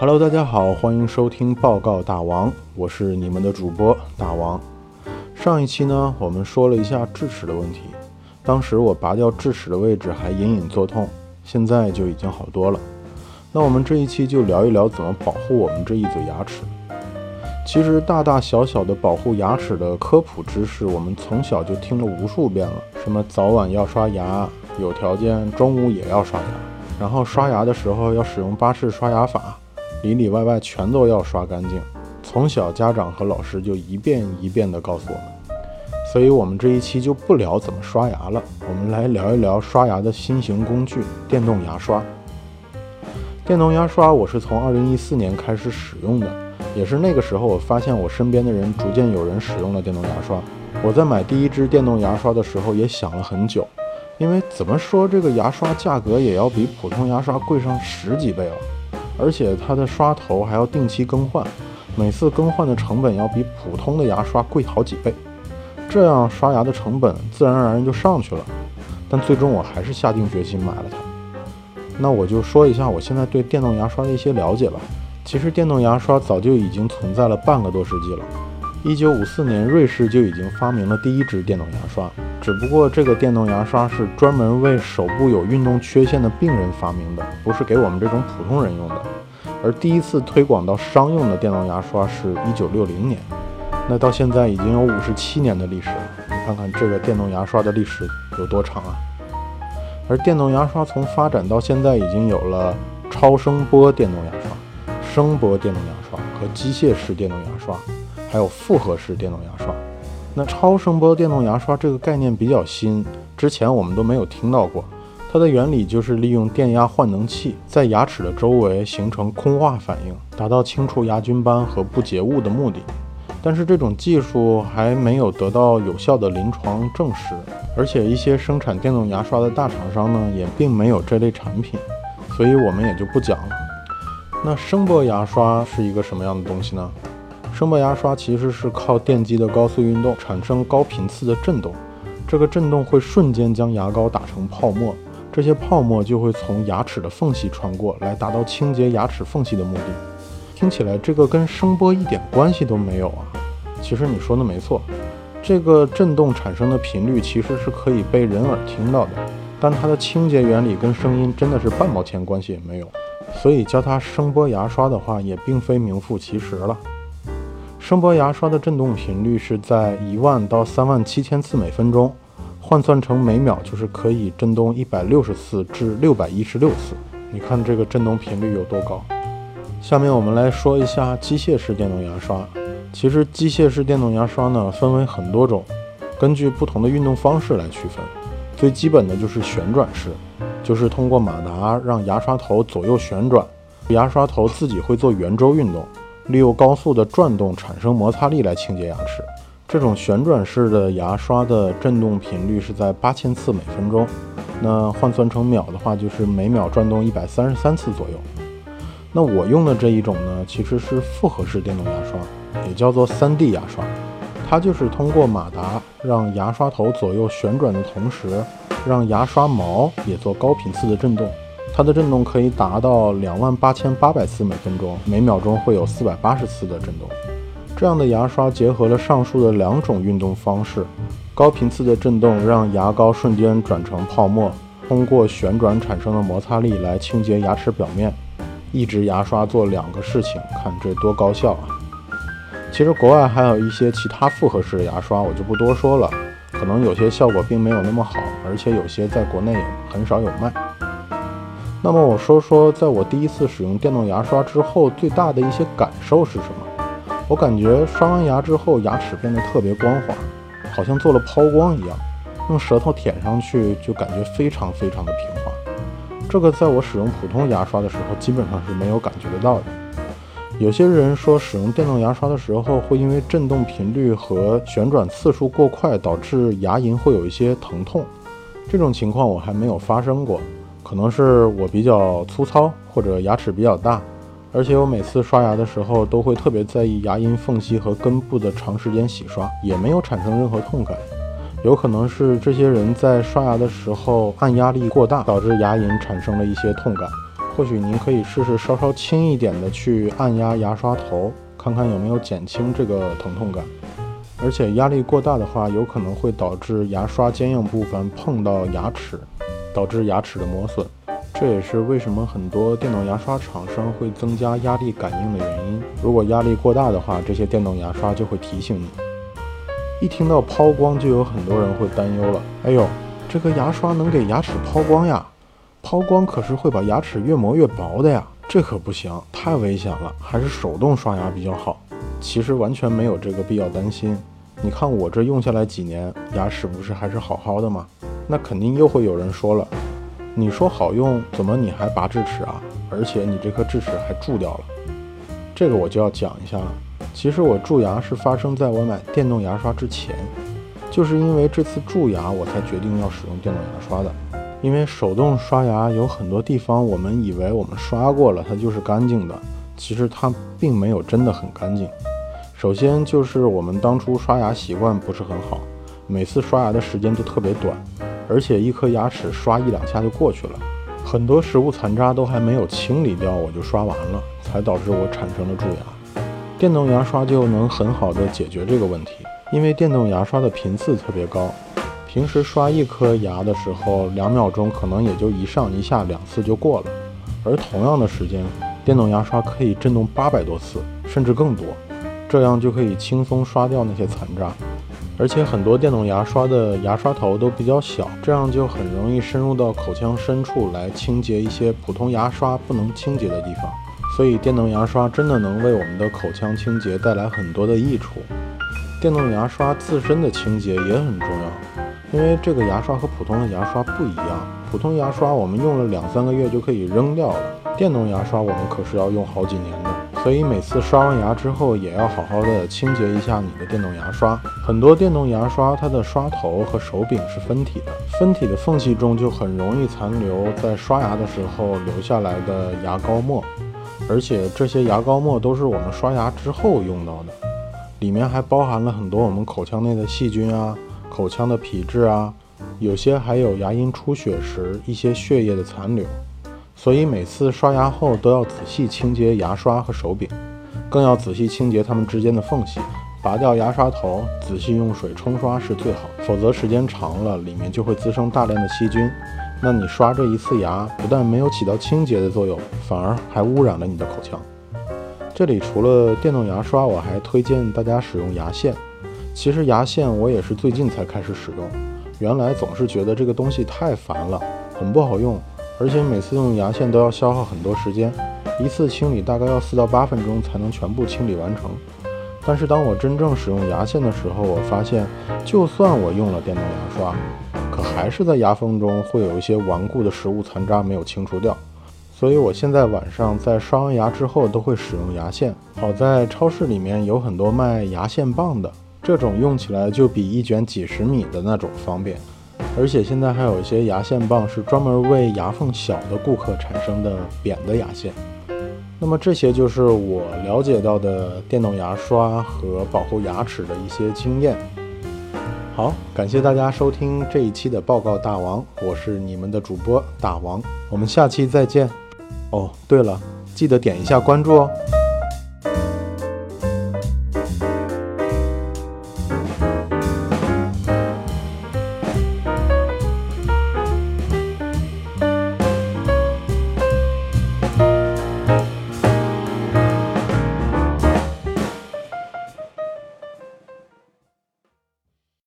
Hello，大家好，欢迎收听报告大王，我是你们的主播大王。上一期呢，我们说了一下智齿的问题，当时我拔掉智齿的位置还隐隐作痛，现在就已经好多了。那我们这一期就聊一聊怎么保护我们这一嘴牙齿。其实大大小小的保护牙齿的科普知识，我们从小就听了无数遍了，什么早晚要刷牙，有条件中午也要刷牙，然后刷牙的时候要使用巴氏刷牙法，里里外外全都要刷干净。从小家长和老师就一遍一遍地告诉我们，所以我们这一期就不聊怎么刷牙了，我们来聊一聊刷牙的新型工具——电动牙刷。电动牙刷我是从二零一四年开始使用的，也是那个时候我发现我身边的人逐渐有人使用了电动牙刷。我在买第一支电动牙刷的时候也想了很久，因为怎么说这个牙刷价格也要比普通牙刷贵上十几倍了，而且它的刷头还要定期更换。每次更换的成本要比普通的牙刷贵好几倍，这样刷牙的成本自然而然就上去了。但最终我还是下定决心买了它。那我就说一下我现在对电动牙刷的一些了解吧。其实电动牙刷早就已经存在了半个多世纪了。一九五四年，瑞士就已经发明了第一支电动牙刷，只不过这个电动牙刷是专门为手部有运动缺陷的病人发明的，不是给我们这种普通人用的。而第一次推广到商用的电动牙刷是一九六零年，那到现在已经有五十七年的历史了。你看看这个电动牙刷的历史有多长啊！而电动牙刷从发展到现在，已经有了超声波电动牙刷、声波电动牙刷和机械式电动牙刷，还有复合式电动牙刷。那超声波电动牙刷这个概念比较新，之前我们都没有听到过。它的原理就是利用电压换能器在牙齿的周围形成空化反应，达到清除牙菌斑和不洁物的目的。但是这种技术还没有得到有效的临床证实，而且一些生产电动牙刷的大厂商呢也并没有这类产品，所以我们也就不讲了。那声波牙刷是一个什么样的东西呢？声波牙刷其实是靠电机的高速运动产生高频次的震动，这个震动会瞬间将牙膏打成泡沫。这些泡沫就会从牙齿的缝隙穿过来，达到清洁牙齿缝隙的目的。听起来这个跟声波一点关系都没有啊！其实你说的没错，这个震动产生的频率其实是可以被人耳听到的，但它的清洁原理跟声音真的是半毛钱关系也没有。所以叫它声波牙刷的话，也并非名副其实了。声波牙刷的振动频率是在一万到三万七千次每分钟。换算成每秒就是可以震动一百六十次至六百一十六次，你看这个振动频率有多高？下面我们来说一下机械式电动牙刷。其实机械式电动牙刷呢分为很多种，根据不同的运动方式来区分。最基本的就是旋转式，就是通过马达让牙刷头左右旋转，牙刷头自己会做圆周运动，利用高速的转动产生摩擦力来清洁牙齿。这种旋转式的牙刷的振动频率是在八千次每分钟，那换算成秒的话，就是每秒转动一百三十三次左右。那我用的这一种呢，其实是复合式电动牙刷，也叫做三 D 牙刷。它就是通过马达让牙刷头左右旋转的同时，让牙刷毛也做高频次的振动。它的振动可以达到两万八千八百次每分钟，每秒钟会有四百八十次的震动。这样的牙刷结合了上述的两种运动方式，高频次的震动让牙膏瞬间转成泡沫，通过旋转产生的摩擦力来清洁牙齿表面。一支牙刷做两个事情，看这多高效啊！其实国外还有一些其他复合式的牙刷，我就不多说了，可能有些效果并没有那么好，而且有些在国内也很少有卖。那么我说说，在我第一次使用电动牙刷之后，最大的一些感受是什么？我感觉刷完牙之后，牙齿变得特别光滑，好像做了抛光一样。用舌头舔上去，就感觉非常非常的平滑。这个在我使用普通牙刷的时候，基本上是没有感觉得到的。有些人说，使用电动牙刷的时候，会因为振动频率和旋转次数过快，导致牙龈会有一些疼痛。这种情况我还没有发生过，可能是我比较粗糙，或者牙齿比较大。而且我每次刷牙的时候都会特别在意牙龈缝隙和根部的长时间洗刷，也没有产生任何痛感。有可能是这些人在刷牙的时候按压力过大，导致牙龈产生了一些痛感，或许您可以试试稍稍轻一点的去按压牙刷头，看看有没有减轻这个疼痛感。而且压力过大的话，有可能会导致牙刷坚硬部分碰到牙齿，导致牙齿的磨损。这也是为什么很多电动牙刷厂商会增加压力感应的原因。如果压力过大的话，这些电动牙刷就会提醒你。一听到抛光，就有很多人会担忧了。哎呦，这个牙刷能给牙齿抛光呀？抛光可是会把牙齿越磨越薄的呀，这可不行，太危险了，还是手动刷牙比较好。其实完全没有这个必要担心。你看我这用下来几年，牙齿不是还是好好的吗？那肯定又会有人说了，你说好用，怎么你还拔智齿啊？而且你这颗智齿还蛀掉了。这个我就要讲一下了。其实我蛀牙是发生在我买电动牙刷之前，就是因为这次蛀牙，我才决定要使用电动牙刷的。因为手动刷牙有很多地方，我们以为我们刷过了，它就是干净的，其实它并没有真的很干净。首先就是我们当初刷牙习惯不是很好，每次刷牙的时间都特别短，而且一颗牙齿刷一两下就过去了，很多食物残渣都还没有清理掉，我就刷完了，才导致我产生了蛀牙。电动牙刷就能很好的解决这个问题，因为电动牙刷的频次特别高，平时刷一颗牙的时候，两秒钟可能也就一上一下两次就过了，而同样的时间，电动牙刷可以震动八百多次，甚至更多，这样就可以轻松刷掉那些残渣。而且很多电动牙刷的牙刷头都比较小，这样就很容易深入到口腔深处来清洁一些普通牙刷不能清洁的地方。所以电动牙刷真的能为我们的口腔清洁带来很多的益处。电动牙刷自身的清洁也很重要，因为这个牙刷和普通的牙刷不一样。普通牙刷我们用了两三个月就可以扔掉了，电动牙刷我们可是要用好几年的。所以每次刷完牙之后，也要好好的清洁一下你的电动牙刷。很多电动牙刷它的刷头和手柄是分体的，分体的缝隙中就很容易残留在刷牙的时候留下来的牙膏沫。而且这些牙膏沫都是我们刷牙之后用到的，里面还包含了很多我们口腔内的细菌啊、口腔的皮质啊，有些还有牙龈出血时一些血液的残留。所以每次刷牙后都要仔细清洁牙刷和手柄，更要仔细清洁它们之间的缝隙，拔掉牙刷头，仔细用水冲刷是最好，否则时间长了里面就会滋生大量的细菌。那你刷这一次牙，不但没有起到清洁的作用，反而还污染了你的口腔。这里除了电动牙刷，我还推荐大家使用牙线。其实牙线我也是最近才开始使用，原来总是觉得这个东西太烦了，很不好用，而且每次用牙线都要消耗很多时间，一次清理大概要四到八分钟才能全部清理完成。但是当我真正使用牙线的时候，我发现，就算我用了电动牙刷，可还是在牙缝中会有一些顽固的食物残渣没有清除掉，所以我现在晚上在刷完牙之后都会使用牙线。好在超市里面有很多卖牙线棒的，这种用起来就比一卷几十米的那种方便，而且现在还有一些牙线棒是专门为牙缝小的顾客产生的扁的牙线。那么这些就是我了解到的电动牙刷和保护牙齿的一些经验。好，感谢大家收听这一期的报告大王，我是你们的主播大王，我们下期再见。哦，对了，记得点一下关注哦。